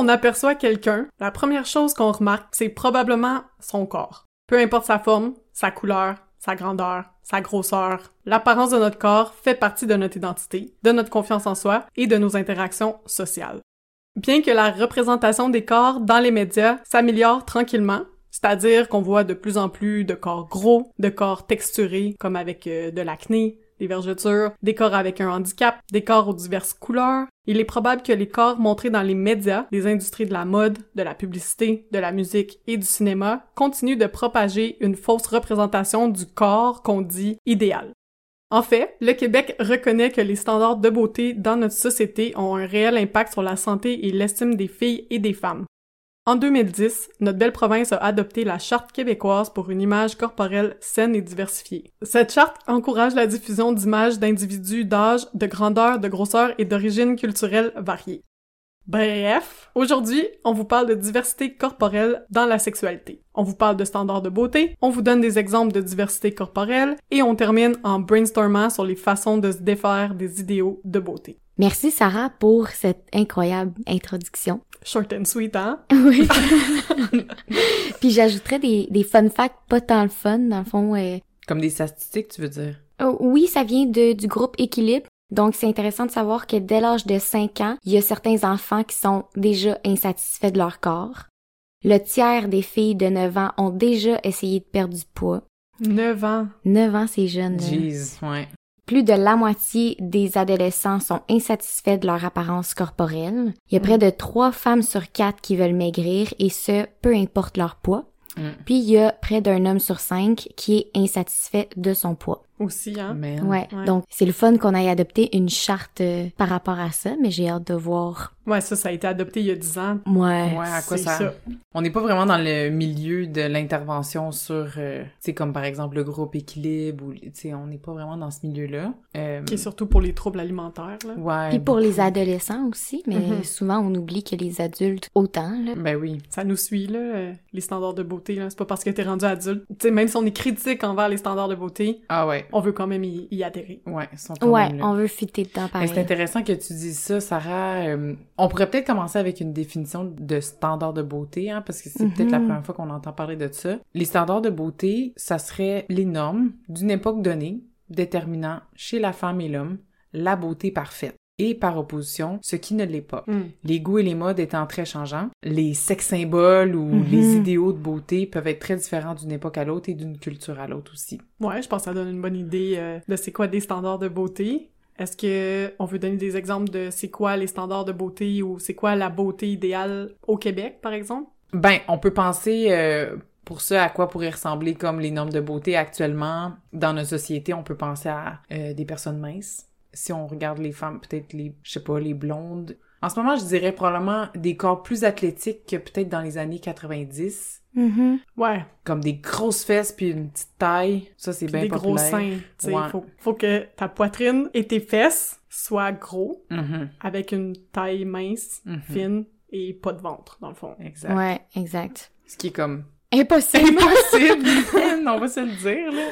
on aperçoit quelqu'un, la première chose qu'on remarque, c'est probablement son corps. Peu importe sa forme, sa couleur, sa grandeur, sa grosseur, l'apparence de notre corps fait partie de notre identité, de notre confiance en soi et de nos interactions sociales. Bien que la représentation des corps dans les médias s'améliore tranquillement, c'est-à-dire qu'on voit de plus en plus de corps gros, de corps texturés comme avec euh, de l'acné, des vergetures, des corps avec un handicap, des corps aux diverses couleurs. Il est probable que les corps montrés dans les médias, les industries de la mode, de la publicité, de la musique et du cinéma continuent de propager une fausse représentation du corps qu'on dit idéal. En fait, le Québec reconnaît que les standards de beauté dans notre société ont un réel impact sur la santé et l'estime des filles et des femmes. En 2010, notre belle province a adopté la Charte québécoise pour une image corporelle saine et diversifiée. Cette charte encourage la diffusion d'images d'individus d'âge, de grandeur, de grosseur et d'origine culturelle variées. Bref, aujourd'hui, on vous parle de diversité corporelle dans la sexualité. On vous parle de standards de beauté, on vous donne des exemples de diversité corporelle et on termine en brainstormant sur les façons de se défaire des idéaux de beauté. Merci Sarah pour cette incroyable introduction. Short and sweet, hein? Oui. Puis j'ajouterais des, des fun facts pas tant le fun, dans le fond. euh, Comme des statistiques, tu veux dire? oh, oui, ça vient de, du groupe Équilibre. Donc, c'est intéressant de savoir que dès l'âge de 5 ans, il y a certains enfants qui sont déjà insatisfaits de leur corps. Le tiers des filles de 9 ans ont déjà essayé de perdre du poids. 9 ans. 9 ans, c'est jeune. Jeez, ouais. Plus de la moitié des adolescents sont insatisfaits de leur apparence corporelle. Il y a près de 3 femmes sur 4 qui veulent maigrir et ce, peu importe leur poids. Mm. Puis il y a près d'un homme sur 5 qui est insatisfait de son poids. Aussi, hein? Mais Ouais. Ouais. Donc c'est le fun qu'on ait adopté une charte euh, par rapport à ça, mais j'ai hâte de voir. Ouais, ça, ça a été adopté il y a 10 ans. Ouais. Ouais, à quoi ça... ça. On n'est pas vraiment dans le milieu de l'intervention sur, euh, tu sais, comme par exemple le groupe équilibre ou, tu sais, on n'est pas vraiment dans ce milieu-là. Euh, Qui est surtout pour les troubles alimentaires, là. Ouais. Puis pour les adolescents aussi, mais Mhm. souvent on oublie que les adultes autant là. Ben oui. Ça nous suit, là, euh, les standards de beauté, là. C'est pas parce que t'es rendu adulte. Tu sais, même si on est critique envers les standards de beauté, Ah ouais. On veut quand même y, y adhérer. Ouais, ils sont quand Ouais, même là. on veut fitter dedans pareil. c'est intéressant que tu dises ça, Sarah. Euh, on pourrait peut-être commencer avec une définition de standard de beauté, hein, parce que c'est peut-être la Mhm. première fois qu'on entend parler de ça. Les standards de beauté, ça serait les normes d'une époque donnée déterminant chez la femme et l'homme la beauté parfaite. Et par opposition, ce qui ne l'est pas. Hmm. Les goûts et les modes étant très changeants, les sex symboles ou Mhm. les idéaux de beauté peuvent être très différents d'une époque à l'autre et d'une culture à l'autre aussi. Ouais, je pense que ça donne une bonne idée euh, de c'est quoi des standards de beauté. Est-ce que on veut donner des exemples de c'est quoi les standards de beauté ou c'est quoi la beauté idéale au Québec, par exemple? Ben, on peut penser euh, pour ça à quoi pourrait ressembler comme les normes de beauté actuellement dans notre société. On peut penser à euh, des personnes minces. Si on regarde les femmes, peut-être les, je sais pas, les blondes. En ce moment, je dirais probablement des corps plus athlétiques que peut-être dans les années 90. Mhm. Ouais, Comme des grosses fesses puis une petite taille. Ça, c'est bien des populaire. gros seins. Tu sais, Ouais. faut, faut que ta poitrine et tes fesses soient gros, Mhm, avec une taille mince, mhm. fine et pas de ventre, dans le fond. Exact. Ouais, exact. Ce qui est comme Impossible. impossible. on va se le dire, là.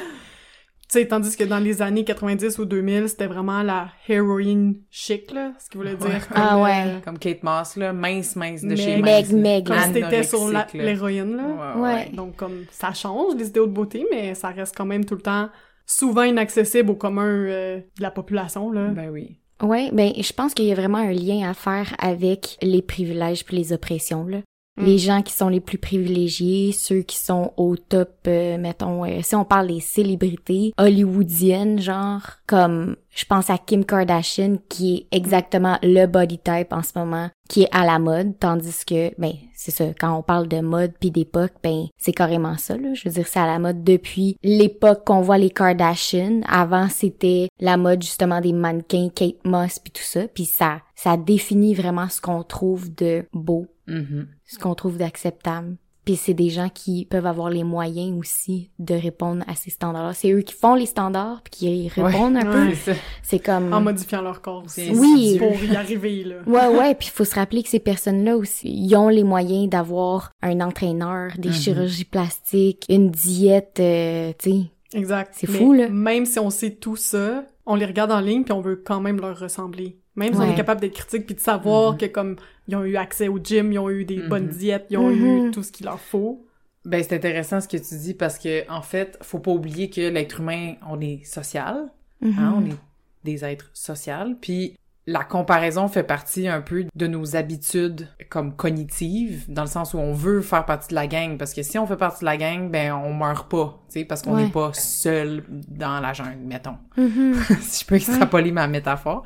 Tu sais, tandis que dans les années 90 ou 2000, c'était vraiment la heroin chic, là, ce qui voulait dire Ouais. comme, Ah euh, ouais. Comme Kate Moss, là. Mince, mince de chez Meg, mince. là. Meg, comme là. si t'étais sur l'héroïne, là. Ouais, ouais. Ouais. Donc, comme, ça change, les idéaux de beauté, mais ça reste quand même tout le temps souvent inaccessible au commun euh, de la population, là. Ben oui. Ouais, ben je pense qu'il y a vraiment un lien à faire avec les privilèges puis les oppressions là. Mm. Les gens qui sont les plus privilégiés, ceux qui sont au top, euh, mettons, euh, si on parle des célébrités hollywoodiennes, genre, comme, je pense à Kim Kardashian, qui est exactement le body type en ce moment, qui est à la mode, tandis que, ben, c'est ça, quand on parle de mode puis d'époque, ben, c'est carrément ça, là. Je veux dire, c'est à la mode depuis l'époque qu'on voit les Kardashian. Avant, c'était la mode, justement, des mannequins, Kate Moss puis tout ça, puis ça, ça définit vraiment ce qu'on trouve de beau Mhm. ce qu'on trouve d'acceptable. Puis c'est des gens qui peuvent avoir les moyens aussi de répondre à ces standards-là. C'est eux qui font les standards puis qui répondent un peu. Ouais. C'est ça. C'est comme En modifiant leur corps aussi. Oui. Pour y arriver, là. Ouais, ouais, puis il faut se rappeler que ces personnes-là aussi, ils ont les moyens d'avoir un entraîneur, des Mhm. chirurgies plastiques, une diète, euh, tu sais. Exact. C'est Mais fou, là. Même si on sait tout ça, on les regarde en ligne puis on veut quand même leur ressembler. Même si on Ouais. est capable d'être critique puis de savoir Mhm. que comme ils ont eu accès au gym, ils ont eu des bonnes diètes, ils ont eu tout ce qu'il leur faut. Ben, c'est intéressant ce que tu dis parce que, en fait, faut pas oublier que l'être humain, on est social, hein, on est des êtres sociaux, puis la comparaison fait partie un peu de nos habitudes comme cognitives, dans le sens où on veut faire partie de la gang, parce que si on fait partie de la gang, ben on meurt pas, tu sais, parce qu'on Ouais. n'est pas seul dans la jungle, mettons. Mhm. si je peux extrapoler ma métaphore.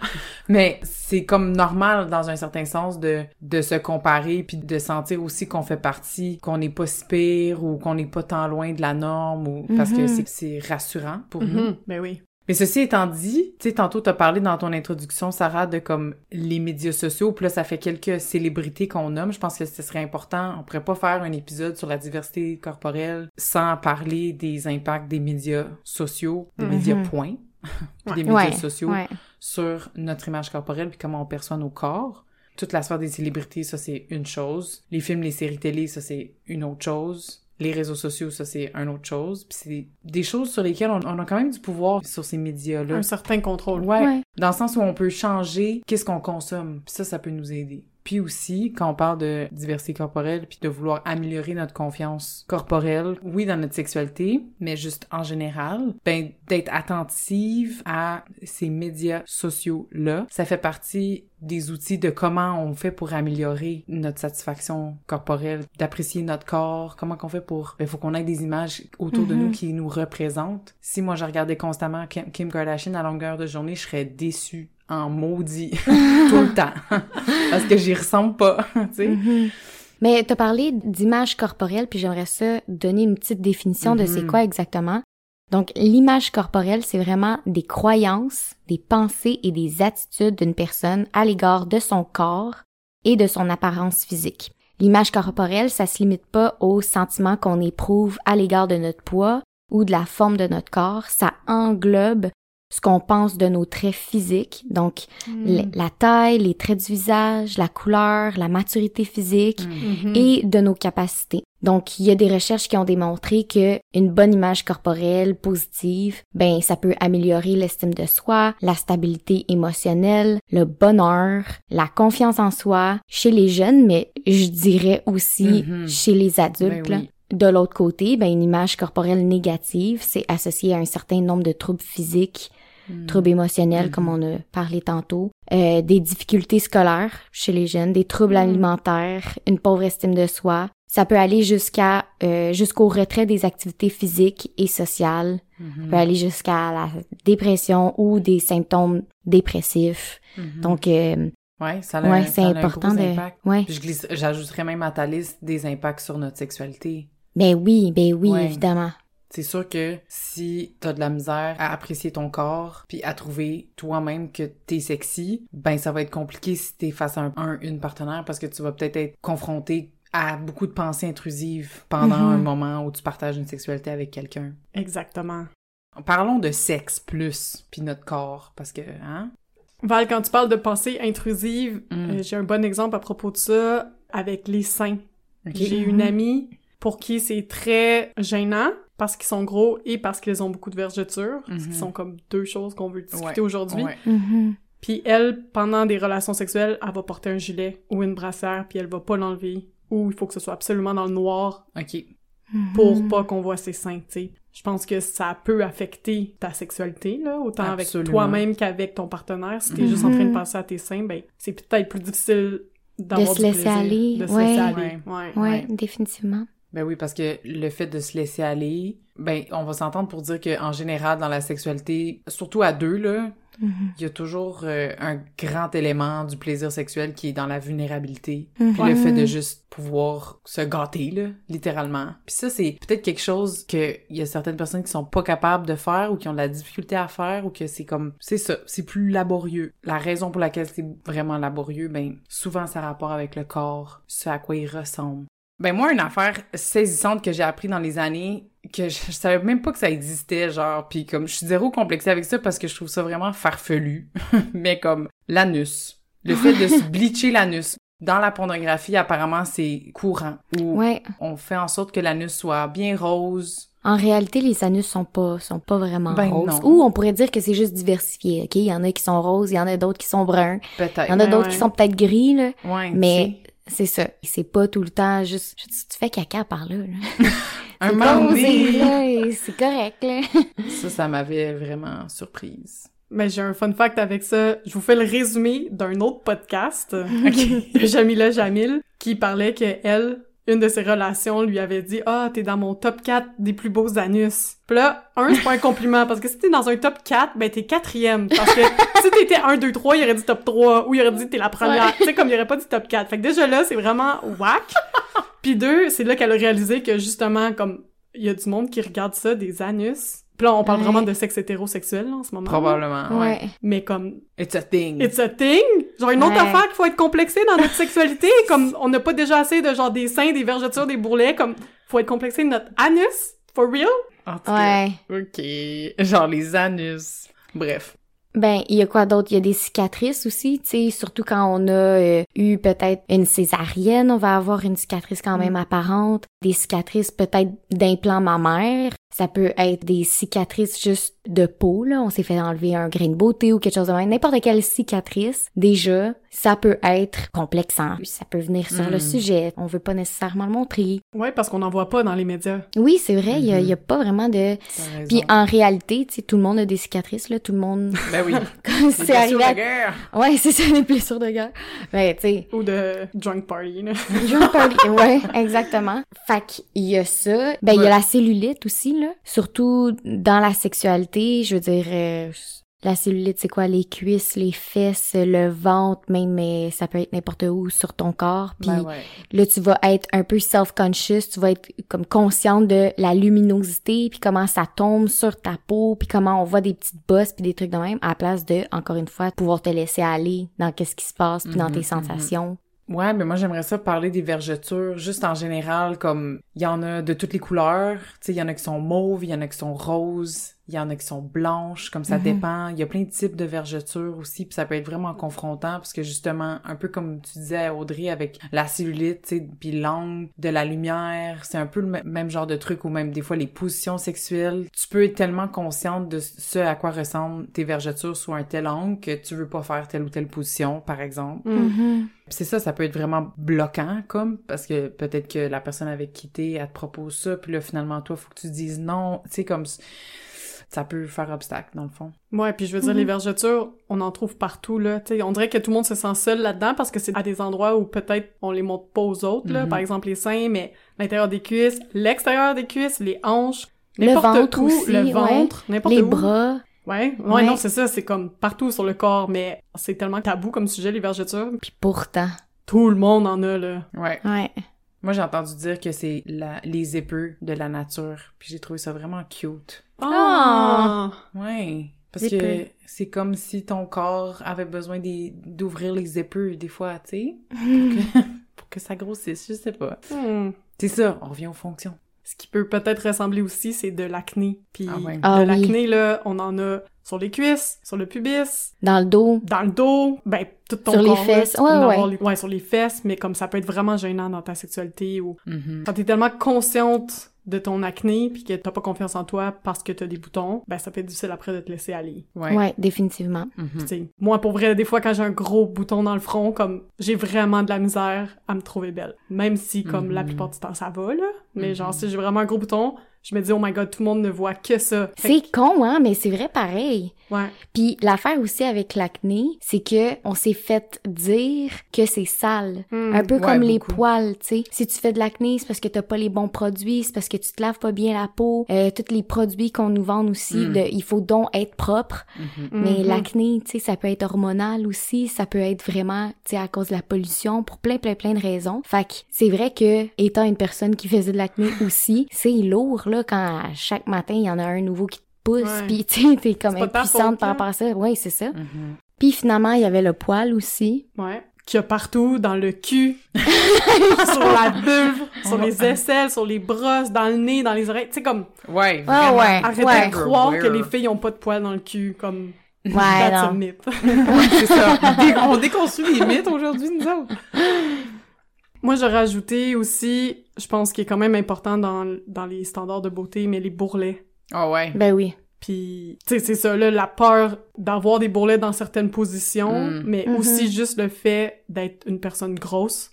Mais c'est comme normal dans un certain sens de, de se comparer puis de sentir aussi qu'on fait partie, qu'on n'est pas si pire ou qu'on n'est pas tant loin de la norme ou parce que Mhm. c'est, rassurant pour nous. Mhm. Ben oui. Mais ceci étant dit, tu sais, tantôt t'as parlé dans ton introduction, Sarah, de comme les médias sociaux, puis là, ça fait quelques célébrités qu'on nomme. Je pense que ce serait important. On pourrait pas faire un épisode sur la diversité corporelle sans parler des impacts des médias sociaux, des Mhm. médias points, puis des médias Ouais, sociaux ouais. sur notre image corporelle puis comment on perçoit nos corps. Toute la sphère des célébrités, ça c'est une chose. Les films, les séries télé, ça c'est une autre chose. Les réseaux sociaux, ça c'est une autre chose. Puis c'est des choses sur lesquelles on, on a quand même du pouvoir sur ces médias-là. Un certain contrôle. Ouais, Ouais. dans le sens où on peut changer qu'est-ce qu'on consomme. Puis ça, ça peut nous aider. Puis aussi, quand on parle de diversité corporelle, puis de vouloir améliorer notre confiance corporelle, oui, dans notre sexualité, mais juste en général, ben, d'être attentive à ces médias sociaux-là, ça fait partie des outils de comment on fait pour améliorer notre satisfaction corporelle, d'apprécier notre corps, comment qu'on fait pour... Il faut qu'on ait des images autour de Mhm. nous qui nous représentent. Si moi, je regardais constamment Kim, Kim Kardashian à longueur de journée, je serais déçue en maudit tout le temps parce que j'y ressemble pas, tu sais. Mhm. Mais t'as parlé d'image corporelle, puis j'aimerais ça donner une petite définition de c'est Mhm. quoi exactement. Donc, l'image corporelle, c'est vraiment des croyances, des pensées et des attitudes d'une personne à l'égard de son corps et de son apparence physique. L'image corporelle, ça se limite pas aux sentiments qu'on éprouve à l'égard de notre poids ou de la forme de notre corps, ça englobe ce qu'on pense de nos traits physiques, donc Mm. l- la taille, les traits du visage, la couleur, la maturité physique Mhm. et de nos capacités. Donc, il y a des recherches qui ont démontré que une bonne image corporelle positive, ben, ça peut améliorer l'estime de soi, la stabilité émotionnelle, le bonheur, la confiance en soi chez les jeunes, mais je dirais aussi Mhm. chez les adultes. Ben là. oui. De l'autre côté, ben, une image corporelle négative, c'est associé à un certain nombre de troubles physiques, Mm. troubles émotionnels, comme on a parlé tantôt, euh, des difficultés scolaires chez les jeunes, des troubles Mhm. alimentaires, une pauvre estime de soi. Ça peut aller jusqu'à euh, jusqu'au retrait des activités physiques et sociales. Ça peut aller jusqu'à la dépression ou des symptômes dépressifs. Donc, euh, ouais, ça a, ouais, un- c'est un important gros de... impact. Ouais. Puis je glisse- j'ajouterais même à ta liste des impacts sur notre sexualité. Ben oui, ben oui, Ouais. évidemment. C'est sûr que si t'as de la misère à apprécier ton corps puis à trouver toi-même que t'es sexy, ben ça va être compliqué si t'es face à un, un- une partenaire parce que tu vas peut-être être confronté à beaucoup de pensées intrusives pendant Mhm. un moment où tu partages une sexualité avec quelqu'un. Exactement. Parlons de sexe plus puis notre corps parce que hein? Val, quand tu parles de pensée intrusive, Mm. euh, j'ai un bon exemple à propos de ça avec les seins. J'ai une amie pour qui c'est très gênant parce qu'ils sont gros et parce qu'ils ont beaucoup de vergetures, ce Mhm. qui sont comme deux choses qu'on veut discuter Ouais, aujourd'hui. Ouais. Mhm. Puis elle, pendant des relations sexuelles, elle va porter un gilet ou une brassière, puis elle va pas l'enlever. Ou il faut que ce soit absolument dans le noir OK. pour Mhm. pas qu'on voit ses seins, tu sais. Je pense que ça peut affecter ta sexualité, là, autant avec toi-même qu'avec ton partenaire. Si t'es Mhm. juste en train de passer à tes seins, ben, c'est peut-être plus difficile d'avoir De se du laisser plaisir, aller, De se ouais. laisser aller, Ouais. ouais. Ouais, Ouais. définitivement. Ben oui, parce que le fait de se laisser aller, ben on va s'entendre pour dire que en général dans la sexualité, surtout à deux là, Mhm. il y a toujours euh, un grand élément du plaisir sexuel qui est dans la vulnérabilité. Mhm. Puis le fait de juste pouvoir se gâter là, littéralement. Puis ça c'est peut-être quelque chose que il y a certaines personnes qui sont pas capables de faire ou qui ont de la difficulté à faire ou que c'est comme c'est ça, c'est plus laborieux. La raison pour laquelle c'est vraiment laborieux, ben souvent ça a rapport avec le corps, ce à quoi il ressemble Ben moi, une affaire saisissante que j'ai appris dans les années, que je, je savais même pas que ça existait, genre, puis comme je suis zéro complexée avec ça parce que je trouve ça vraiment farfelu, mais comme l'anus, le fait de se bleacher l'anus. Dans la pornographie, apparemment, c'est courant. Où Ouais. on fait en sorte que l'anus soit bien rose. En réalité, les anus sont pas sont pas vraiment Ben roses. non. Ou on pourrait dire que c'est juste diversifié, ok? Il y en a qui sont roses, il y en a d'autres qui sont bruns, Peut-être. il y en a Ouais, d'autres ouais. qui sont peut-être gris, là. Ouais, Mais c'est ça. C'est pas tout le temps juste. Je dis, tu fais caca par là. là. un moment c'est correct, là. ça, ça m'avait vraiment surprise. Mais j'ai un fun fact avec ça. Je vous fais le résumé d'un autre podcast de Jamila Jamil qui parlait que elle, une de ses relations lui avait dit "Ah, t'es dans mon top 4 des plus beaux anus." Puis là, un, c'est pas un compliment parce que si t'es dans un top 4, ben t'es quatrième parce que si t'étais 1 2 3, il aurait dit top 3 ou il aurait dit t'es la première. Ouais. Tu sais comme il aurait pas dit top 4. Fait que déjà là, c'est vraiment whack. Puis deux, c'est là qu'elle a réalisé que justement comme il y a du monde qui regarde ça des anus. Puis là, on parle Ouais. vraiment de sexe hétérosexuel là, en ce moment. Probablement, ouais. Ouais. Mais comme It's a thing. It's a thing! Genre une autre Ouais. affaire qu'il faut être complexé dans notre sexualité, comme on n'a pas déjà assez de genre des seins, des vergetures, des bourrelets, comme faut être complexé de notre anus, for real? En tout cas, Ouais. OK. Genre les anus. Bref. Ben, il y a quoi d'autre? Il y a des cicatrices aussi, tu sais, surtout quand on a euh, eu peut-être une césarienne, on va avoir une cicatrice quand même apparente. Des cicatrices peut-être d'implants mammaires. Ça peut être des cicatrices juste de peau, là. On s'est fait enlever un grain de beauté ou quelque chose de même. N'importe quelle cicatrice, déjà, ça peut être complexant. Ça peut venir sur le Mm. sujet. On veut pas nécessairement le montrer. Ouais, parce qu'on n'en voit pas dans les médias. Oui, c'est vrai, il y a- il y, a pas vraiment de... Puis en réalité, tu sais, tout le monde a des cicatrices, là. Tout le monde... Ben oui. Comme c'est arrivé à de guerre. Ouais, c'est ça, les blessures de guerre. Ben, tu sais, Ou de drunk party, là. veux pas... Ouais, exactement. Fait qu'il y a ça. Ben, il y a la cellulite aussi, là. Surtout dans la sexualité, je veux dire... euh, la cellulite, c'est quoi? Les cuisses, les fesses, le ventre, même, mais ça peut être n'importe où sur ton corps. Puis Ben ouais. là, tu vas être un peu self-conscious, tu vas être comme consciente de la luminosité, puis comment ça tombe sur ta peau, puis comment on voit des petites bosses, puis des trucs de même, à la place de, encore une fois, pouvoir te laisser aller dans qu'est-ce qui se passe, puis dans Mhm, tes mhm. sensations. Ouais, mais moi j'aimerais ça parler des vergetures, juste en général, comme il y en a de toutes les couleurs. Tu sais, il y en a qui sont mauves, il y en a qui sont roses, il y en a qui sont blanches, comme ça Mhm. dépend. Il y a plein de types de vergetures aussi, puis ça peut être vraiment confrontant parce que justement, un peu comme tu disais Audrey avec la cellulite, tu sais, puis l'angle de la lumière, c'est un peu le même genre de truc ou même des fois les positions sexuelles. Tu peux être tellement consciente de ce à quoi ressemblent tes vergetures sous un tel angle que tu veux pas faire telle ou telle position, par exemple. Puis c'est ça, ça peut être vraiment bloquant, comme, parce que peut-être que la personne avec qui t'es, elle te propose ça, puis là, finalement, toi, faut que tu dises non. Tu sais, comme, ça peut faire obstacle, dans le fond. Ouais, puis je veux dire, Mhm. les vergetures, on en trouve partout, là. Tu sais, on dirait que tout le monde se sent seul là-dedans parce que c'est à des endroits où peut-être on les montre pas aux autres, là. Mhm. Par exemple, les seins, mais l'intérieur des cuisses, l'extérieur des cuisses, les hanches, Le n'importe ventre où, aussi, le ouais. ventre, n'importe Les où. bras. Ouais, ouais, Ouais. non, c'est ça, c'est comme partout sur le corps, mais c'est tellement tabou comme sujet, les vergetures. Puis pourtant. Tout le monde en a, là. Ouais. Ouais. Moi, j'ai entendu dire que c'est la, les épeux de la nature, puis j'ai trouvé ça vraiment cute. Ah! Ouais. Parce que c'est comme si ton corps avait besoin des- d'ouvrir les épeux, des fois, tu sais, pour que ça grossisse, je sais pas. Hmm. C'est ça, on revient aux fonctions. Ce qui peut peut-être ressembler aussi, c'est de l'acné. Puis Ah ouais. de Ah oui. l'acné, là, on en a sur les cuisses, sur le pubis, Dans le dos. dans le dos, ben, tout ton Sur les corps, là, fesses, tu peux ouais, ouais. les- ouais, sur les fesses, mais comme ça peut être vraiment gênant dans ta sexualité ou Mhm. quand t'es tellement consciente de ton acné puis que t'as pas confiance en toi parce que t'as des boutons, ben ça peut être difficile après de te laisser aller. Ouais. Ouais, définitivement. Tu sais, moi pour vrai des fois quand j'ai un gros bouton dans le front comme j'ai vraiment de la misère à me trouver belle. Même si comme la Mhm. plupart du temps ça va là, mais genre si j'ai vraiment un gros bouton, je me dis oh my god, tout le monde ne voit que ça. Fait C'est con, hein, mais c'est vrai pareil. ouais. Puis l'affaire aussi avec l'acné, c'est que on s'est fait dire que c'est sale. Hmm. Un peu Ouais, comme les poils, tu sais. Si tu fais de l'acné, c'est parce que t'as pas les bons produits, c'est parce que tu te laves pas bien la peau. Euh, tous les produits qu'on nous vend aussi, Mm. de, il faut donc être propre. Mhm. Mais Mhm. l'acné, tu sais, ça peut être hormonal aussi, ça peut être vraiment, tu sais, à cause de la pollution, pour plein, plein, plein de raisons. Fait que c'est vrai que, étant une personne qui faisait de l'acné aussi, c'est lourd, là, quand à chaque matin, il y en a un nouveau qui te pousse, Ouais. puis tu sais, t'es comme impuissante par rapport à ça. Ouais, c'est ça. Mhm. Puis finalement, il y avait le poil aussi. Ouais. qu'il y a partout, dans le cul, sur la vulve, sur les aisselles, sur les brosses, dans le nez, dans les oreilles. Tu sais, comme, Ouais, Ah ouais. arrêtez Ouais. de croire que les filles ont pas de poils dans le cul, comme, Ouais, that's a non. myth. Ouais, c'est ça. On déconstruit les mythes aujourd'hui, nous autres. Moi, j'aurais ajouté aussi, je pense qu'il est quand même important dans, dans les standards de beauté, mais les bourrelets. Ah ouais. Ben oui. Puis, tu sais, c'est ça, là, la peur d'avoir des bourrelets dans certaines positions, Mm. mais Mhm. aussi juste le fait d'être une personne grosse,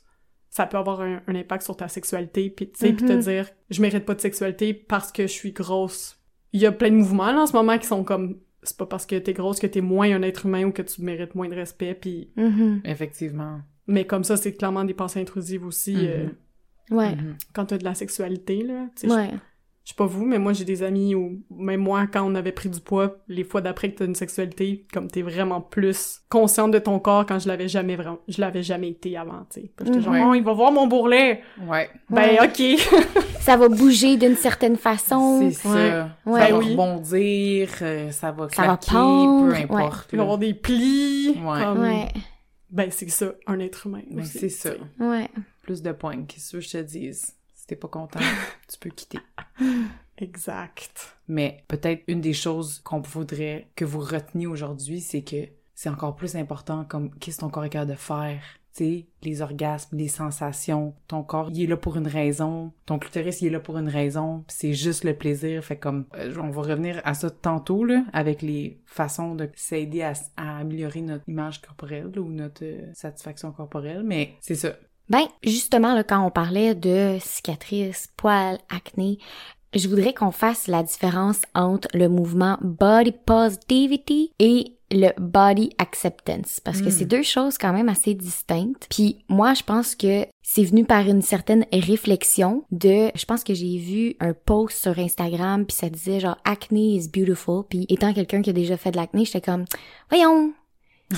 ça peut avoir un, un impact sur ta sexualité, puis tu sais, puis te Mhm. dire, je mérite pas de sexualité parce que je suis grosse. Il y a plein de mouvements, là, en ce moment, qui sont comme, c'est pas parce que t'es grosse que t'es moins un être humain ou que tu mérites moins de respect, puis... Mhm. Effectivement. Mais comme ça, c'est clairement des pensées intrusives aussi, Mhm. euh, Ouais. Mhm. quand t'as de la sexualité, là. Ouais. je sais pas vous, mais moi j'ai des amis où même moi quand on avait pris du poids, les fois d'après que t'as une sexualité, comme t'es vraiment plus consciente de ton corps quand je l'avais jamais vraiment, je l'avais jamais été avant, tu sais. J'étais genre Mhm. oh, il va voir mon bourrelet. Ouais. Ben Ouais. ok. Ça va bouger d'une certaine façon. C'est Ouais. ça. Ouais. Ça Ben va oui. rebondir, euh, ça va Ça va claquer, pendre, peu ouais. importe. Il va y avoir des plis. Ouais. comme- Ouais. Ben c'est ça, un être humain. Ben, c'est ça. Ouais. Plus de points, qu'est-ce que je te dise? Si t'es pas content, tu peux quitter. Exact. Mais peut-être une des choses qu'on voudrait que vous reteniez aujourd'hui, c'est que c'est encore plus important comme qu'est-ce que ton corps est capable de faire. Sais, les orgasmes, les sensations, ton corps, il est là pour une raison. Ton clitoris, il est là pour une raison. C'est juste le plaisir. Fait comme, euh, on va revenir à ça tantôt, là, avec les façons de s'aider à, à améliorer notre image corporelle là, ou notre euh, satisfaction corporelle. Mais c'est ça. Ben, justement, là, quand on parlait de cicatrices, poils, acné, je voudrais qu'on fasse la différence entre le mouvement body positivity et le body acceptance parce que Mm. c'est deux choses quand même assez distinctes. Puis moi, je pense que c'est venu par une certaine réflexion de je pense que j'ai vu un post sur Instagram puis ça disait genre acne is beautiful puis étant quelqu'un qui a déjà fait de l'acné, j'étais comme voyons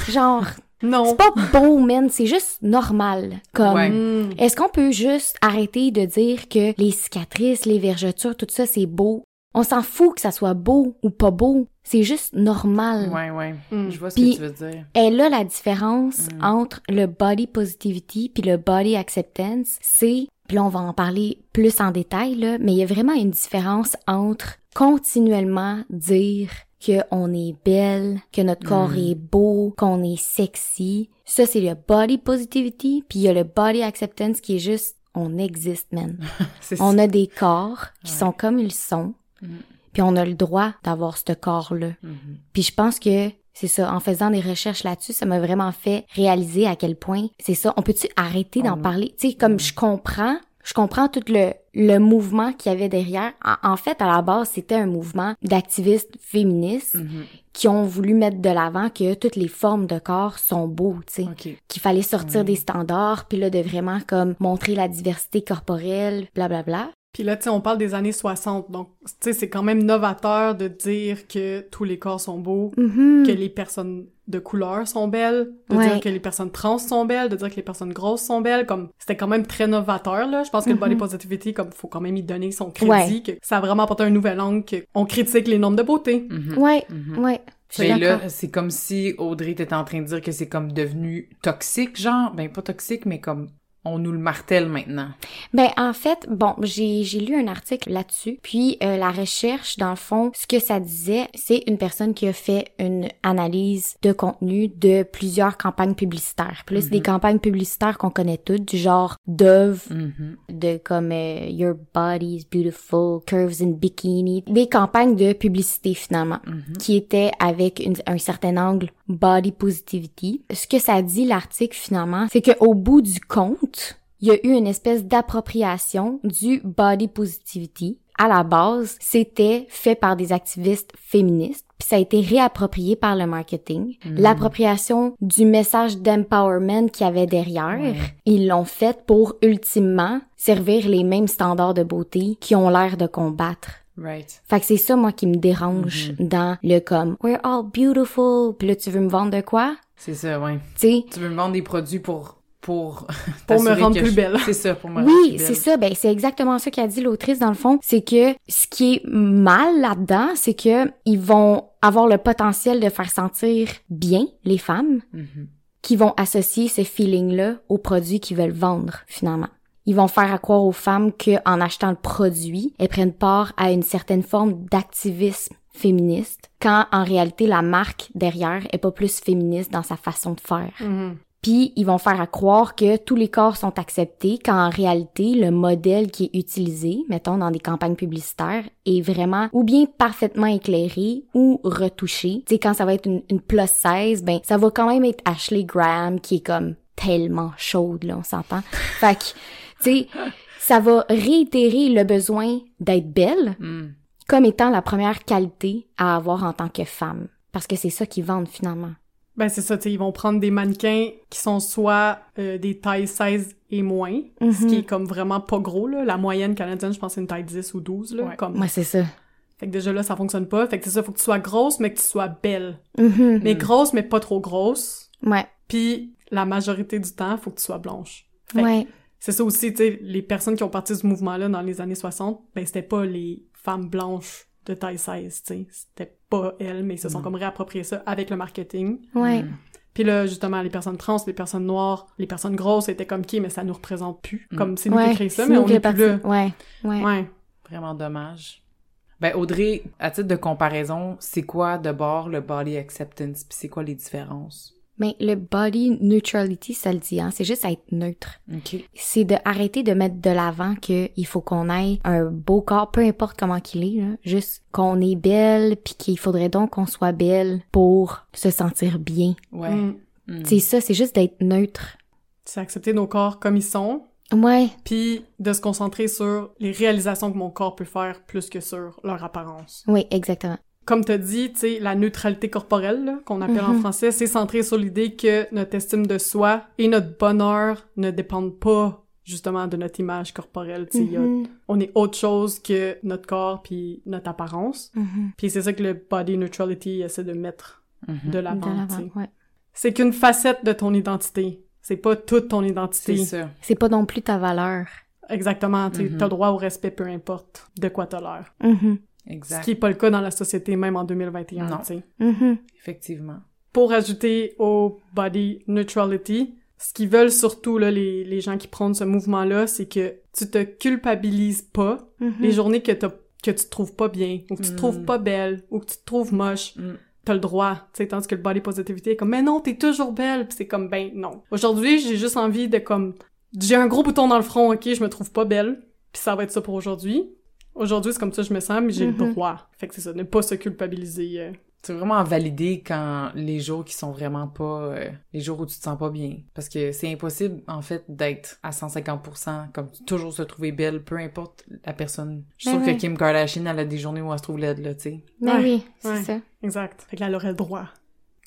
genre Non. c'est pas beau man, c'est juste normal comme Ouais. Mm. est-ce qu'on peut juste arrêter de dire que les cicatrices, les vergetures, tout ça, c'est beau? On s'en fout que ça soit beau ou pas beau. C'est juste normal. Ouais, ouais. Mm. Je vois ce Puis- que tu veux dire. Et là, la différence Mm. entre le body positivity puis le body acceptance, c'est, puis là, on va en parler plus en détail, là, mais il y a vraiment une différence entre continuellement dire qu'on est belle, que notre corps Mm. est beau, qu'on est sexy. Ça, c'est le body positivity, puis il y a le body acceptance qui est juste, on existe, man. C'est On ça. a des corps qui Ouais. sont comme ils sont, Mm. puis on a le droit d'avoir ce corps-là. Mhm. Puis je pense que c'est ça, en faisant des recherches là-dessus, ça m'a vraiment fait réaliser à quel point c'est ça. On peut-tu arrêter d'en On- parler? Tu sais, comme je comprends, je comprends tout le, le mouvement qu'il y avait derrière. En, en fait, à la base, c'était un mouvement d'activistes féministes Mhm. qui ont voulu mettre de l'avant que toutes les formes de corps sont beaux, tu sais OK. qu'il fallait sortir Mm. des standards, puis là de vraiment comme montrer la diversité corporelle, blablabla. Bla, bla. Puis là, tu sais, on parle des années 60, donc, tu sais, c'est quand même novateur de dire que tous les corps sont beaux, Mhm. que les personnes de couleur sont belles, de Ouais. dire que les personnes trans sont belles, de dire que les personnes grosses sont belles, comme c'était quand même très novateur là. Je pense que le body Mhm. positivity, comme faut quand même y donner son crédit, Ouais. que ça a vraiment apporté un nouvel angle, que on critique les normes de beauté. Ouais, Mhm. ouais. Je suis Mais là, c'est comme si Audrey était en train de dire que c'est comme devenu toxique, genre. Ben, pas toxique, mais comme on nous le martèle maintenant. Ben en fait, bon, j'ai j'ai lu un article là-dessus, puis euh, la recherche dans le fond, ce que ça disait, c'est une personne qui a fait une analyse de contenu de plusieurs campagnes publicitaires. C'est des Mhm. campagnes publicitaires qu'on connaît toutes, du genre Dove, Mhm. de comme euh, Your body is beautiful, Curves in Bikini, des campagnes de publicité finalement. Mhm. qui était avec une- un certain angle body positivity. Ce que ça dit l'article finalement, c'est qu'au bout du compte, il y a eu une espèce d'appropriation du body positivity. À la base, c'était fait par des activistes féministes, puis ça a été réapproprié par le marketing. Mhm. L'appropriation du message d'empowerment qu'il y avait derrière, Ouais. ils l'ont fait pour ultimement servir les mêmes standards de beauté qui ont l'air de combattre. Right. Fait que c'est ça, moi, qui me dérange dans le comme « We're all beautiful », puis là, tu veux me vendre de quoi? C'est ça, ouais. Tu sais? Tu veux me vendre des produits pour... Pour, Pour me rendre plus je- belle. C'est ça, pour me rendre Oui, plus c'est belle. ça. Ben, c'est exactement ça qu'a dit l'autrice, dans le fond. C'est que ce qui est mal là-dedans, c'est que ils vont avoir le potentiel de faire sentir bien les femmes, Mhm. qui vont associer ce feeling-là aux produits qu'ils veulent vendre, finalement. Ils vont faire à croire aux femmes qu'en achetant le produit, elles prennent part à une certaine forme d'activisme féministe, quand en réalité la marque derrière est pas plus féministe dans sa façon de faire. Mhm. Puis ils vont faire à croire que tous les corps sont acceptés, quand en réalité le modèle qui est utilisé, mettons dans des campagnes publicitaires, est vraiment ou bien parfaitement éclairé ou retouché. Tu sais quand ça va être une, une plus 16, ben ça va quand même être Ashley Graham qui est comme tellement chaude là, on s'entend. Fait que sais ça va réitérer le besoin d'être belle Hmm. comme étant la première qualité à avoir en tant que femme parce que c'est ça qu'ils vendent finalement. Ben c'est ça, tu sais, ils vont prendre des mannequins qui sont soit euh, des tailles 16 et moins, ce Mhm. qui est comme vraiment pas gros, là. La moyenne canadienne, je pense, c'est une taille 10 ou 12, là. Ouais. Comme... Moi c'est ça. Fait que déjà là, ça fonctionne pas. Fait que c'est ça, faut que tu sois grosse, mais que tu sois belle. Mhm. Mais grosse, mais pas trop grosse. Ouais. Puis la majorité du temps, faut que tu sois blanche. Fait que Ouais. C'est ça aussi, tu sais, les personnes qui ont parti de ce mouvement-là dans les années 60, ben c'était pas les femmes blanches de taille 16, tu sais. C'était pas elles, mais ils se sont Mm. comme réapproprié ça avec le marketing. Ouais. Hmm. Puis là, justement, les personnes trans, les personnes noires, les personnes grosses étaient comme qui, mais ça nous représente plus. Mm. Comme c'est nous ouais. qui créons ça, mais on est plus là. Ouais. Ouais. Ouais. Vraiment dommage. Ben Audrey, à titre de comparaison, c'est quoi de bord le body acceptance puis c'est quoi les différences? Mais le body neutrality, ça le dit, hein, c'est juste être neutre. C'est de arrêter de mettre de l'avant que il faut qu'on ait un beau corps, peu importe comment qu'il est, là, juste qu'on est belle, puis qu'il faudrait donc qu'on soit belle pour se sentir bien. Ouais. Mm. Hmm. C'est ça, c'est juste d'être neutre. C'est accepter nos corps comme ils sont, Ouais, puis de se concentrer sur les réalisations que mon corps peut faire plus que sur leur apparence. oui, exactement. Comme t'as dit, tu sais, la neutralité corporelle, qu'on appelle en Mhm. français, c'est centré sur l'idée que notre estime de soi et notre bonheur ne dépendent pas justement de notre image corporelle. A- Mhm, on est autre chose que notre corps puis notre apparence. mhm. Puis c'est ça que le body neutrality essaie de mettre Mhm. de De l'avant. ouais. C'est qu'une facette de ton identité. C'est pas toute ton identité. C'est ça. C'est pas non plus ta valeur. Exactement. Tu as droit au respect, peu importe de quoi t'as l'air. Mhm, Ce Exact. qui est pas le cas dans la société, même en 2021. Non. tu sais. mhm. Effectivement. Pour ajouter au body neutrality, ce qu'ils veulent surtout, là, les, les gens qui prennent ce mouvement-là, c'est que tu te culpabilises pas Mhm. les journées que, que tu te trouves pas bien, ou que tu te Mm. trouves pas belle, ou que tu te trouves moche. Mm. T'as le droit, tu sais, tandis que le body positivity est comme, mais non, t'es toujours belle, Puis c'est comme, ben non. Aujourd'hui, j'ai juste envie de comme, j'ai un gros bouton dans le front, ok, je me trouve pas belle, puis ça va être ça pour aujourd'hui. Aujourd'hui, c'est comme ça que je me sens, mais j'ai Mhm. le droit. Fait que c'est ça, ne pas se culpabiliser. euh. C'est vraiment validé quand les jours qui sont vraiment pas euh, les jours où tu te sens pas bien parce que c'est impossible en fait d'être à 150% comme toujours se trouver belle peu importe la personne. Je suis Ben sûre que Kim Kardashian elle a des journées où elle se trouve laide là, tu sais. Ben Ouais, oui, c'est ouais. ça. Exact. Fait que là, elle aurait le droit.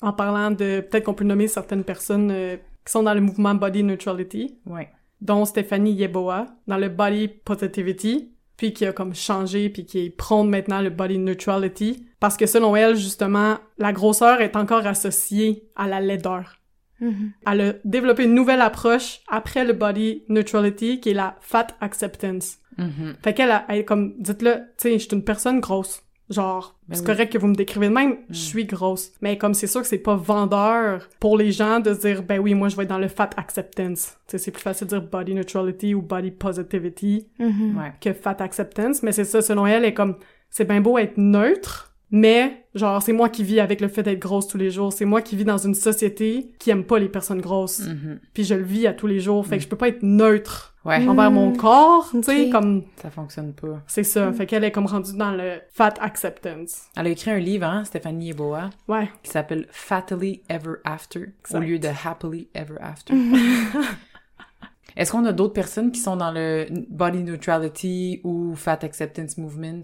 En parlant de, peut-être qu'on peut nommer certaines personnes euh, qui sont dans le mouvement body neutrality, Ouais. dont Stéphanie Yeboah, dans le body positivity, puis qui a comme changé, puis qui prône maintenant le body neutrality, parce que selon elle, justement, la grosseur est encore associée à la laideur. Mhm. Elle a développé une nouvelle approche après le body neutrality, qui est la fat acceptance. Mhm. Fait qu'elle, a- elle est comme, dites-le, tu sais, je suis une personne grosse. Genre, Ben c'est oui. correct que vous me décrivez de même, Mm. je suis grosse. Mais comme c'est sûr que c'est pas vendeur pour les gens de se dire, ben oui, moi je vais être dans le fat acceptance. Tu sais, c'est plus facile de dire body neutrality ou body positivity Mhm. Ouais. que fat acceptance. Mais c'est ça, selon elle, elle est comme, c'est bien beau être neutre, mais genre, c'est moi qui vis avec le fait d'être grosse tous les jours. C'est moi qui vis dans une société qui aime pas les personnes grosses. Mhm. Puis je le vis à tous les jours. Fait que Mm. je peux pas être neutre Ouais, Mm. envers mon corps, tu sais, comme ça fonctionne pas. c'est ça. Fait qu'elle est comme rendue dans le fat acceptance. Elle a écrit un livre, hein, Stéphanie Yeboah, Ouais. qui s'appelle Fatally Ever After, Exact. au lieu de Happily Ever After. Est-ce qu'on a d'autres personnes qui sont dans le body neutrality ou fat acceptance movements?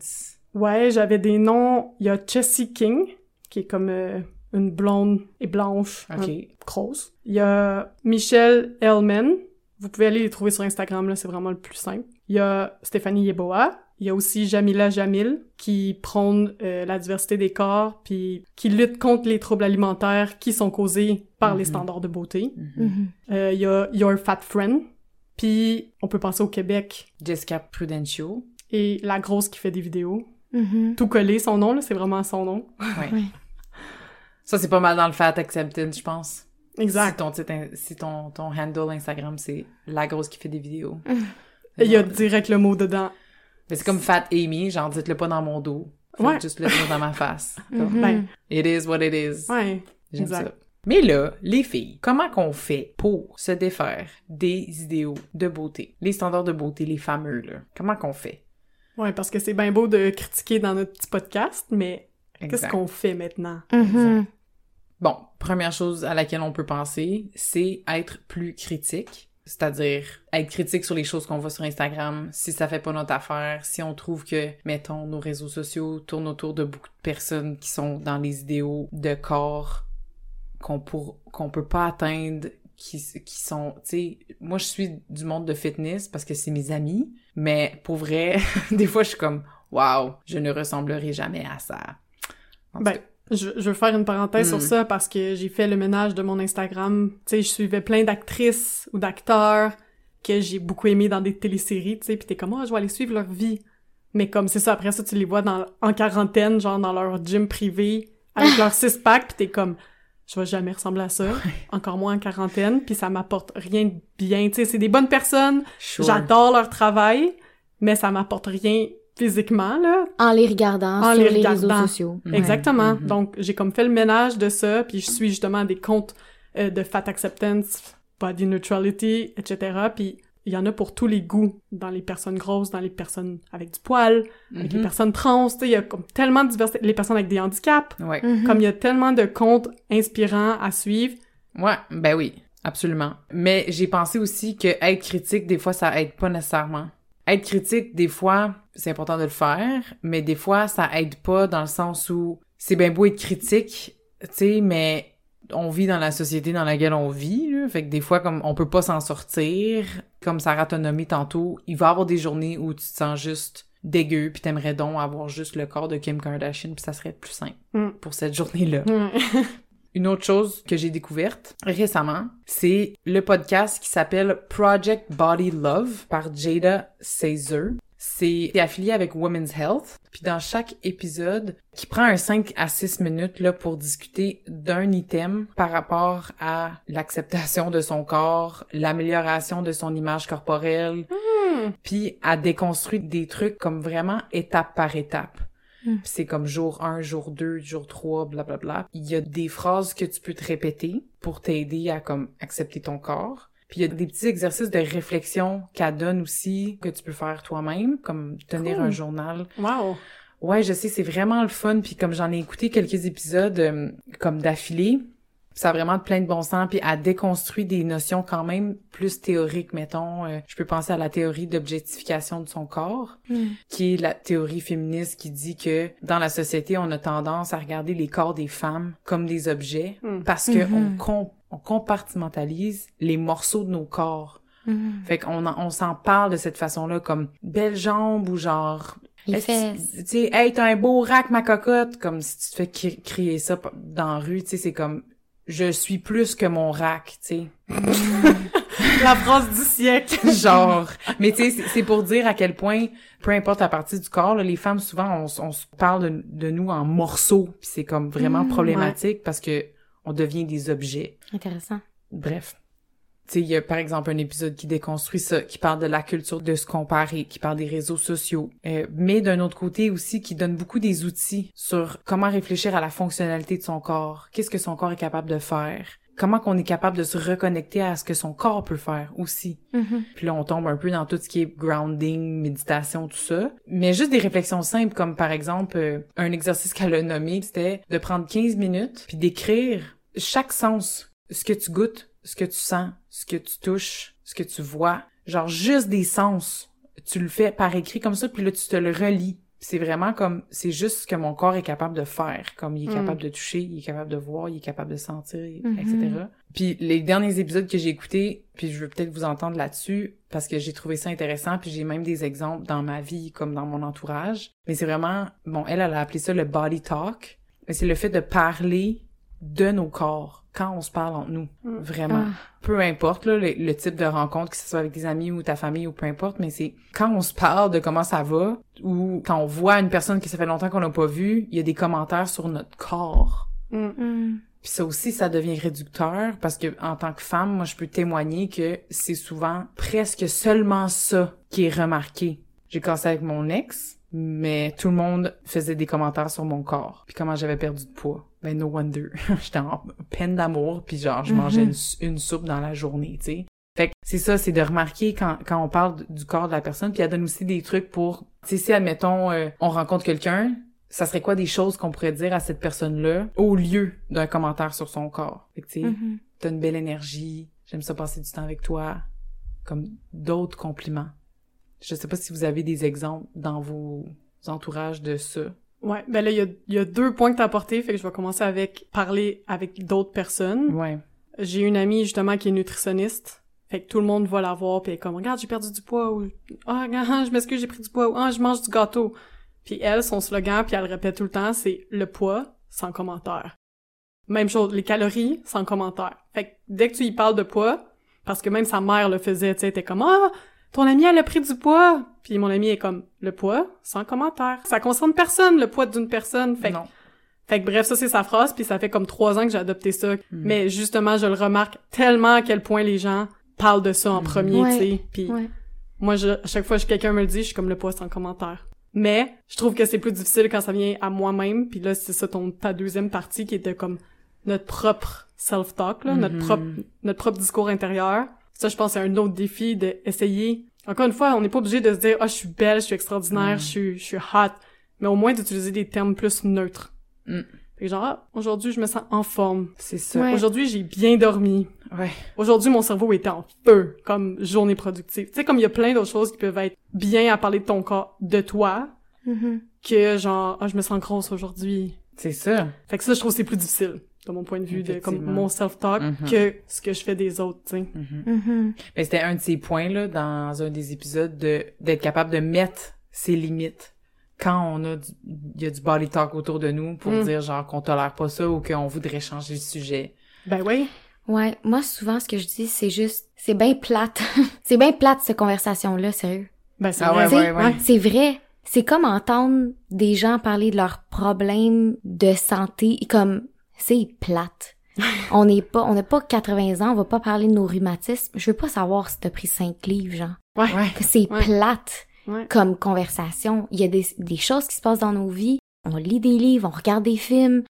Ouais, j'avais des noms. Il y a Jessie King, qui est comme euh, une blonde et blanche, Ok. un- grosse. Il y a Michelle Hellman. Vous pouvez aller les trouver sur Instagram, là, c'est vraiment le plus simple. Il y a Stéphanie Yeboah. Il y a aussi Jamila Jamil, qui prône euh, la diversité des corps, puis qui lutte contre les troubles alimentaires qui sont causés par les Mhm. standards de beauté. Mhm. Mhm. Euh, Il y a Your Fat Friend, puis on peut penser au Québec, Jessica Prudential. et la grosse qui fait des vidéos. Mhm. Tout collé, son nom, là, c'est vraiment son nom. Ouais. Ouais. Ça, c'est pas mal dans le fat acceptance, je pense. Si Exact. ton, titre in- si ton, ton handle Instagram, c'est la grosse qui fait des vidéos. Il y a direct le mot dedans. Mais c'est comme Fat Amy, genre dites-le pas dans mon dos. Faites Ouais. juste le dire dans ma face. Comme, Mhm. Ben, It is what it is. ouais. J'aime ça. Mais là, les filles, comment qu'on fait pour se défaire des idéaux de beauté? Les standards de beauté, les fameux, là. Comment qu'on fait? Ouais, parce que c'est bien beau de critiquer dans notre petit podcast, mais qu'est-ce qu'on fait maintenant? Mhm. Bon, première chose à laquelle on peut penser, c'est être plus critique. C'est-à-dire être critique sur les choses qu'on voit sur Instagram, si ça fait pas notre affaire, si on trouve que, mettons, nos réseaux sociaux tournent autour de beaucoup de personnes qui sont dans les idéaux de corps qu'on pour, qu'on peut pas atteindre, qui, qui sont, tu sais, moi je suis du monde de fitness parce que c'est mes amis, mais pour vrai, des fois je suis comme, waouh, je ne ressemblerai jamais à ça. En Ben, je, je veux faire une parenthèse Hmm. sur ça parce que j'ai fait le ménage de mon Instagram. Tu sais, je suivais plein d'actrices ou d'acteurs que j'ai beaucoup aimé dans des téléséries, tu sais, pis t'es comme, oh, je vais aller suivre leur vie. Mais comme c'est ça, après ça, tu les vois dans, en quarantaine, genre dans leur gym privé, avec leur six-pack, pis t'es comme, je vais jamais ressembler à ça, encore moins en quarantaine, puis ça m'apporte rien de bien, tu sais, c'est des bonnes personnes, sure. j'adore leur travail, mais ça m'apporte rien physiquement, là, En les regardant En sur les les, réseaux regardant. sociaux. Exactement. Mhm. Donc, j'ai comme fait le ménage de ça, puis je suis justement des comptes euh, de fat acceptance, body neutrality, etc. Puis il y en a pour tous les goûts, dans les personnes grosses, dans les personnes avec du poil, avec les Mhm. personnes trans, tu sais, il y a comme tellement de diversité, les personnes avec des handicaps, Ouais. Mhm. comme il y a tellement de comptes inspirants à suivre. Ouais, ben oui, absolument. Mais j'ai pensé aussi que être critique, des fois, ça aide pas nécessairement. Être critique, des fois, c'est important de le faire, mais des fois, ça aide pas dans le sens où c'est bien beau être critique, tu sais, mais on vit dans la société dans laquelle on vit, là. Fait que des fois, comme on peut pas s'en sortir, comme Sarah t'a nommé tantôt, il va y avoir des journées où tu te sens juste dégueu, puis t'aimerais donc avoir juste le corps de Kim Kardashian, puis ça serait plus simple Mm. pour cette journée-là. Ouais. Une autre chose que j'ai découverte récemment, c'est le podcast qui s'appelle Project Body Love par Jada Caesar. C'est affilié avec Women's Health. Puis dans chaque épisode, qui prend un 5 à 6 minutes là pour discuter d'un item par rapport à l'acceptation de son corps, l'amélioration de son image corporelle, Hmm. puis à déconstruire des trucs comme vraiment étape par étape. Mm. Puis C'est comme jour 1, jour 2, jour 3, blablabla. Il y a des phrases que tu peux te répéter pour t'aider à comme accepter ton corps. Puis il y a des petits exercices de réflexion qu'elle donne aussi que tu peux faire toi-même, comme tenir Cool. un journal. Wow. Ouais, je sais, c'est vraiment le fun. Puis comme j'en ai écouté quelques épisodes euh, comme d'affilée, ça a vraiment plein de bon sens. Puis elle déconstruit des notions quand même plus théoriques, mettons. euh, je peux penser à la théorie d'objectification de son corps, Mhm. qui est la théorie féministe qui dit que dans la société, on a tendance à regarder les corps des femmes comme des objets Mm. parce que on, Mhm. On compartimentalise les morceaux de nos corps. Mhm. Fait qu'on en- on s'en parle de cette façon-là comme belle jambe ou genre tu sais, hey, t'as un beau rack, ma cocotte, comme si tu te fais cri- crier ça dans la rue, tu sais, c'est comme, je suis plus que mon rack, tu La phrase du siècle. sais. Genre, mais tu sais, c'est- pour dire à quel point, peu importe la partie du corps, là, les femmes, souvent, on, on se parle de, de nous en morceaux, puis c'est comme vraiment Mm, problématique parce que on devient des objets. Intéressant. Bref. Tu sais, il y a par exemple un épisode qui déconstruit ça, qui parle de la culture de se comparer, qui parle des réseaux sociaux, euh, mais d'un autre côté aussi qui donne beaucoup des outils sur comment réfléchir à la fonctionnalité de son corps, qu'est-ce que son corps est capable de faire, comment qu'on est capable de se reconnecter à ce que son corps peut faire aussi. Mhm. Puis là, on tombe un peu dans tout ce qui est grounding, méditation, tout ça. Mais juste des réflexions simples, comme par exemple, euh, un exercice qu'elle a nommé, c'était de prendre 15 minutes, puis d'écrire chaque sens, ce que tu goûtes, ce que tu sens, ce que tu touches, ce que tu vois. Genre juste des sens. Tu le fais par écrit comme ça, puis là, tu te le relis. C'est vraiment comme, c'est juste ce que mon corps est capable de faire. Comme il est Mm. capable de toucher, il est capable de voir, il est capable de sentir, etc. Puis les derniers épisodes que j'ai écoutés, puis je veux peut-être vous entendre là-dessus, parce que j'ai trouvé ça intéressant, puis j'ai même des exemples dans ma vie comme dans mon entourage. Mais c'est vraiment, bon, elle, elle a appelé ça le body talk, mais c'est le fait de parler de nos corps quand on se parle entre nous, Mm. vraiment. Ah. Peu importe là, le, le type de rencontre, que ce soit avec des amis ou ta famille ou peu importe, mais c'est quand on se parle de comment ça va, ou quand on voit une personne que ça fait longtemps qu'on n'a pas vu, il y a des commentaires sur notre corps. Mm. Mhm. Puis ça aussi, ça devient réducteur parce que en tant que femme, moi, je peux témoigner que c'est souvent presque seulement ça qui est remarqué. J'ai cassé avec mon ex, mais tout le monde faisait des commentaires sur mon corps puis comment j'avais perdu de poids. Ben no wonder, j'étais en peine d'amour puis genre je mangeais une, une soupe dans la journée, tu sais. Fait que c'est ça, c'est de remarquer quand, quand on parle du corps de la personne, puis elle donne aussi des trucs pour, tu sais, si admettons, euh, on rencontre quelqu'un, ça serait quoi des choses qu'on pourrait dire à cette personne-là au lieu d'un commentaire sur son corps? Fait que tu sais, Mhm. t'as une belle énergie, j'aime ça passer du temps avec toi, comme d'autres compliments. Je sais pas si vous avez des exemples dans vos entourages de ça. Ouais, ben là, il y a, y a deux points que t'as apportés, fait que je vais commencer avec parler avec d'autres personnes. Ouais. J'ai une amie, justement, qui est nutritionniste. Fait que tout le monde va la voir, puis elle est comme, regarde, j'ai perdu du poids, ou, ah, je m'excuse, j'ai pris du poids, ou, ah, je mange du gâteau. Puis elle, son slogan, puis elle le répète tout le temps, c'est le poids, sans commentaire. Même chose, les calories, sans commentaire. Fait que dès que tu y parles de poids, parce que même sa mère le faisait, tu sais, était comme, ah, ton amie, elle a pris du poids. Puis mon ami est comme, le poids, sans commentaire. Ça concerne personne, le poids d'une personne. Fait que non. fait que bref, ça c'est sa phrase, puis ça fait comme trois ans que j'ai adopté ça. Hmm. Mais justement, je le remarque tellement à quel point les gens parlent de ça en Mhm. premier, Ouais, tu sais. Puis Ouais. moi, je, à chaque fois que quelqu'un me le dit, je suis comme le poids sans commentaire. Mais je trouve que c'est plus difficile quand ça vient à moi-même. Puis là, c'est ça ton ta deuxième partie qui était comme notre propre self-talk, là, notre propre notre propre discours intérieur. Ça, je pense, c'est un autre défi d'essayer. Encore une fois, on n'est pas obligé de se dire, ah, je suis belle, je suis extraordinaire, Mm. je suis, je suis hot. Mais au moins d'utiliser des termes plus neutres. Mm. Fait que genre, ah, aujourd'hui, je me sens en forme. C'est ça. Ouais. Aujourd'hui, j'ai bien dormi. Ouais. Aujourd'hui, mon cerveau était en feu, comme journée productive. Tu sais, comme il y a plein d'autres choses qui peuvent être bien à parler de ton corps, de toi, Mhm. que genre, ah, je me sens grosse aujourd'hui. C'est ça. Fait que ça, je trouve que c'est plus difficile, de mon point de vue, de comme mon self-talk, Mhm. que ce que je fais des autres, tu sais. Mais c'était un de ces points là dans un des épisodes de d'être capable de mettre ses limites quand on a du, il y a du body talk autour de nous pour Mm. dire genre qu'on tolère pas ça ou qu'on voudrait changer le sujet. Ben oui. Ouais, moi souvent ce que je dis c'est juste c'est bien plate. c'est bien plate cette conversation là, sérieux. Ben c'est Ah vrai. ouais, ouais, ouais. C'est vrai. C'est comme entendre des gens parler de leurs problèmes de santé comme c'est plate. on n'est pas on n'a pas 80 ans, on va pas parler de nos rhumatismes. Je veux pas savoir si t'as pris 5 livres, genre. Ouais. C'est Ouais. plate Ouais. comme conversation. Il y a des, des choses qui se passent dans nos vies. On lit des livres, on regarde des films.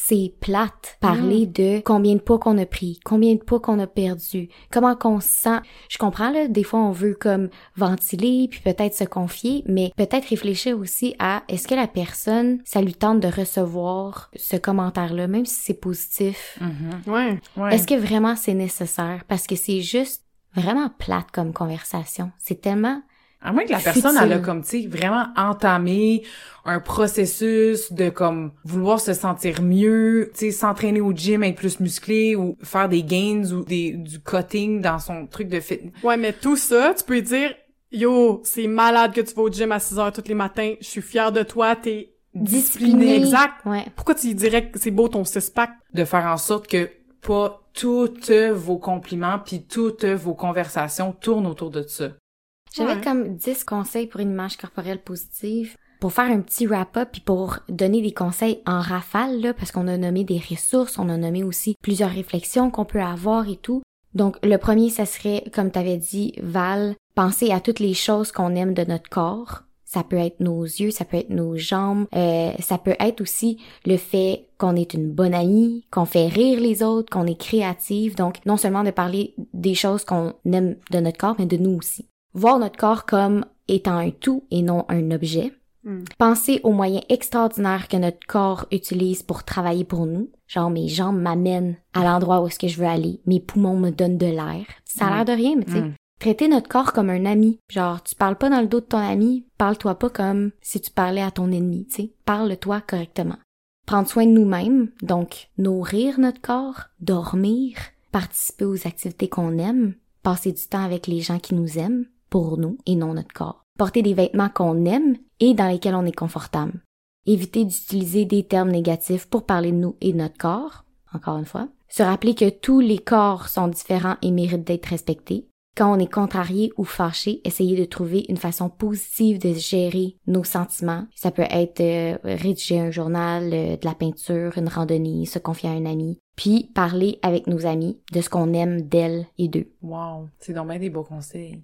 C'est plate parler de combien de poids qu'on a pris, combien de poids qu'on a perdu, comment qu'on se sent. Je comprends là, des fois on veut comme ventiler puis peut-être se confier, mais peut-être réfléchir aussi à est-ce que la personne ça lui tente de recevoir ce commentaire-là, même si c'est positif? Mhm. Ouais. Ouais. Est-ce que vraiment c'est nécessaire? Parce que c'est juste vraiment plate comme conversation. C'est tellement À moins que la personne, elle a comme, tu sais, vraiment entamé un processus de comme vouloir se sentir mieux, tu sais, s'entraîner au gym, être plus musclé ou faire des gains ou des, du cutting dans son truc de fitness. Ouais, mais tout ça, tu peux lui dire, yo, c'est malade que tu vas au gym à 6 heures tous les matins, je suis fière de toi, t'es discipliné. Exact. Ouais. Pourquoi tu dirais que c'est beau ton six-pack? De faire en sorte que pas toutes vos compliments puis toutes vos conversations tournent autour de ça. J'avais Ouais. comme 10 conseils pour une image corporelle positive. Pour faire un petit wrap-up puis pour donner des conseils en rafale, là, parce qu'on a nommé des ressources, on a nommé aussi plusieurs réflexions qu'on peut avoir et tout. Donc, le premier, ça serait, comme t'avais dit, Val, penser à toutes les choses qu'on aime de notre corps. Ça peut être nos yeux, ça peut être nos jambes, euh, ça peut être aussi le fait qu'on est une bonne amie, qu'on fait rire les autres, qu'on est créative. Donc, non seulement de parler des choses qu'on aime de notre corps, mais de nous aussi. Voir notre corps comme étant un tout et non un objet. Hmm. Penser aux moyens extraordinaires que notre corps utilise pour travailler pour nous. Genre, mes jambes m'amènent à l'endroit où est-ce que je veux aller. Mes poumons me donnent de l'air. Ça a l'air de rien, mais tu sais, Mm. traiter notre corps comme un ami. Genre, tu parles pas dans le dos de ton ami, parle-toi pas comme si tu parlais à ton ennemi, tu sais. Parle-toi correctement. Prendre soin de nous-mêmes, donc nourrir notre corps, dormir, participer aux activités qu'on aime, passer du temps avec les gens qui nous aiment, pour nous et non notre corps. Porter des vêtements qu'on aime et dans lesquels on est confortable. Éviter d'utiliser des termes négatifs pour parler de nous et de notre corps, encore une fois. Se rappeler que tous les corps sont différents et méritent d'être respectés. Quand on est contrarié ou fâché, essayez de trouver une façon positive de gérer nos sentiments. Ça peut être euh, rédiger un journal, euh, de la peinture, une randonnée, se confier à un ami, puis parler avec nos amis de ce qu'on aime d'elles et d'eux. Wow, c'est donc des beaux conseils.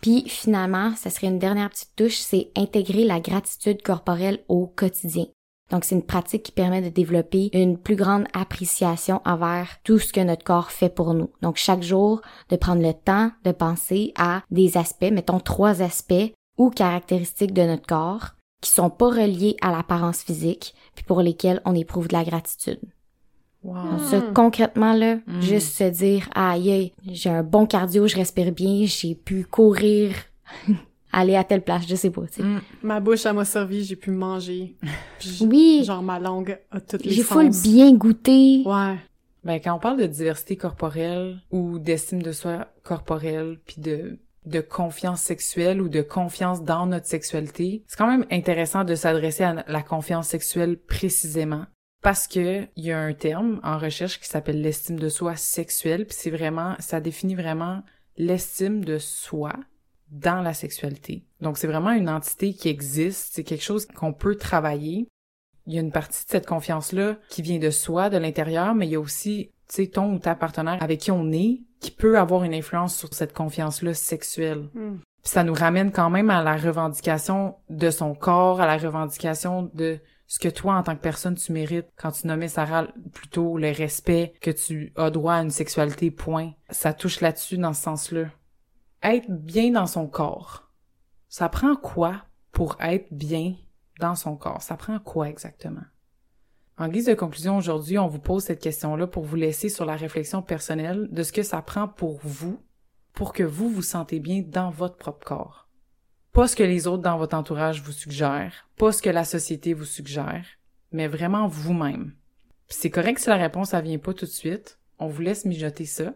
Puis finalement, ça serait une dernière petite touche, c'est intégrer la gratitude corporelle au quotidien. Donc, c'est une pratique qui permet de développer une plus grande appréciation envers tout ce que notre corps fait pour nous. Donc, chaque jour, de prendre le temps de penser à des aspects, mettons trois aspects ou caractéristiques de notre corps qui sont pas reliés à l'apparence physique, puis pour lesquels on éprouve de la gratitude. Wow. Donc, ça, concrètement, là, Mm. juste se dire, aïe, aïe, j'ai un bon cardio, je respire bien, j'ai pu courir, aller à telle place, je sais pas, tu sais. Mm. Ma bouche, elle m'a servi, j'ai pu manger. Oui. Genre, ma langue a toutes les J'ai full bien goûté. Ouais. Ben, quand on parle de diversité corporelle ou d'estime de soi corporelle, puis de de confiance sexuelle ou de confiance dans notre sexualité, c'est quand même intéressant de s'adresser à la confiance sexuelle précisément parce que il y a un terme en recherche qui s'appelle l'estime de soi sexuelle, puis c'est vraiment ça définit vraiment l'estime de soi dans la sexualité. Donc c'est vraiment une entité qui existe, c'est quelque chose qu'on peut travailler. Il y a une partie de cette confiance-là qui vient de soi, de l'intérieur, mais il y a aussi, tu sais, ton ou ta partenaire avec qui on est, qui peut avoir une influence sur cette confiance-là sexuelle. Hmm. Puis ça nous ramène quand même à la revendication de son corps, à la revendication de ce que toi, en tant que personne, tu mérites. Quand tu nommais Sarah plutôt le respect que tu as droit à une sexualité, point. Ça touche là-dessus dans ce sens-là. Être bien dans son corps. Ça prend quoi pour être bien dans son corps? Ça prend quoi exactement? En guise de conclusion, aujourd'hui, on vous pose cette question-là pour vous laisser sur la réflexion personnelle de ce que ça prend pour vous pour que vous vous sentez bien dans votre propre corps. Pas ce que les autres dans votre entourage vous suggèrent, pas ce que la société vous suggère, mais vraiment vous-même. C'est correct si la réponse ça vient pas tout de suite, on vous laisse mijoter ça,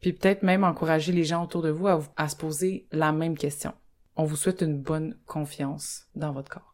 puis peut-être même encourager les gens autour de vous à, vous- à se poser la même question. On vous souhaite une bonne confiance dans votre corps.